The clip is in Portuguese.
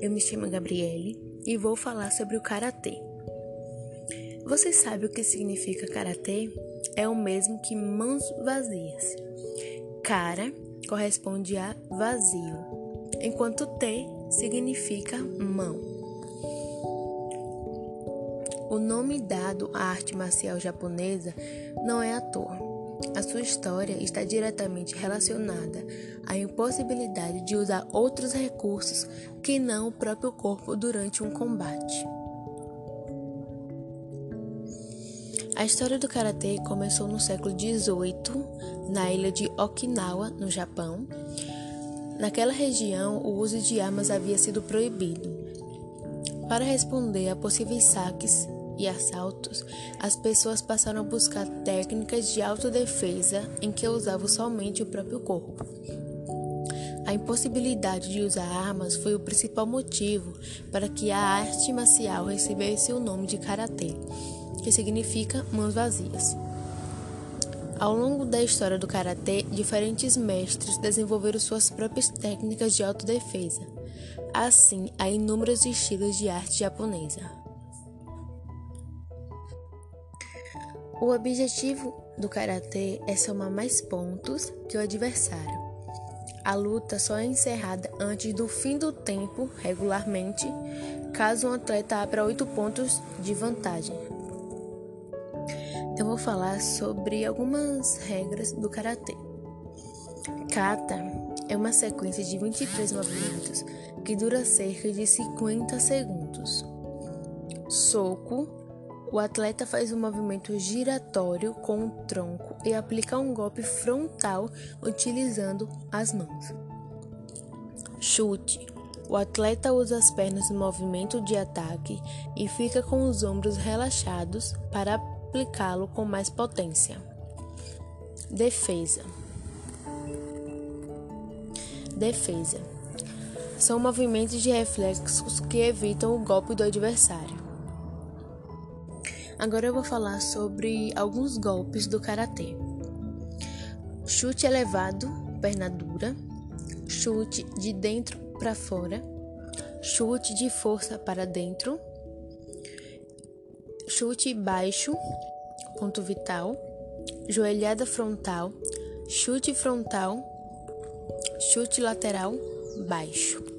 eu me chamo Gabriele e vou falar sobre o karatê. Você sabe o que significa karatê? É o mesmo que mãos vazias. Cara corresponde a vazio, enquanto T significa mão. O nome dado à arte marcial japonesa não é à toa. A sua história está diretamente relacionada à impossibilidade de usar outros recursos que não o próprio corpo durante um combate. A história do karatê começou no século XVIII, na ilha de Okinawa, no Japão. Naquela região, o uso de armas havia sido proibido. Para responder a possíveis saques e assaltos, as pessoas passaram a buscar técnicas de autodefesa em que usavam somente o próprio corpo. A impossibilidade de usar armas foi o principal motivo para que a arte marcial recebesse o nome de karatê, que significa mãos vazias. Ao longo da história do karatê, diferentes mestres desenvolveram suas próprias técnicas de autodefesa. Assim, há inúmeros estilos de arte japonesa. O objetivo do karatê é somar mais pontos que o adversário. A luta só é encerrada antes do fim do tempo, regularmente, caso um atleta abra oito pontos de vantagem. Eu vou falar sobre algumas regras do karatê. Kata é uma sequência de 23 movimentos que dura cerca de 50 segundos. Soco o atleta faz um movimento giratório com o tronco e aplica um golpe frontal utilizando as mãos. Chute. O atleta usa as pernas no movimento de ataque e fica com os ombros relaxados para aplicá-lo com mais potência. Defesa. Defesa. São movimentos de reflexos que evitam o golpe do adversário. Agora eu vou falar sobre alguns golpes do karatê. Chute elevado, perna dura, chute de dentro para fora, chute de força para dentro, chute baixo, ponto vital, joelhada frontal, chute frontal, chute lateral, baixo.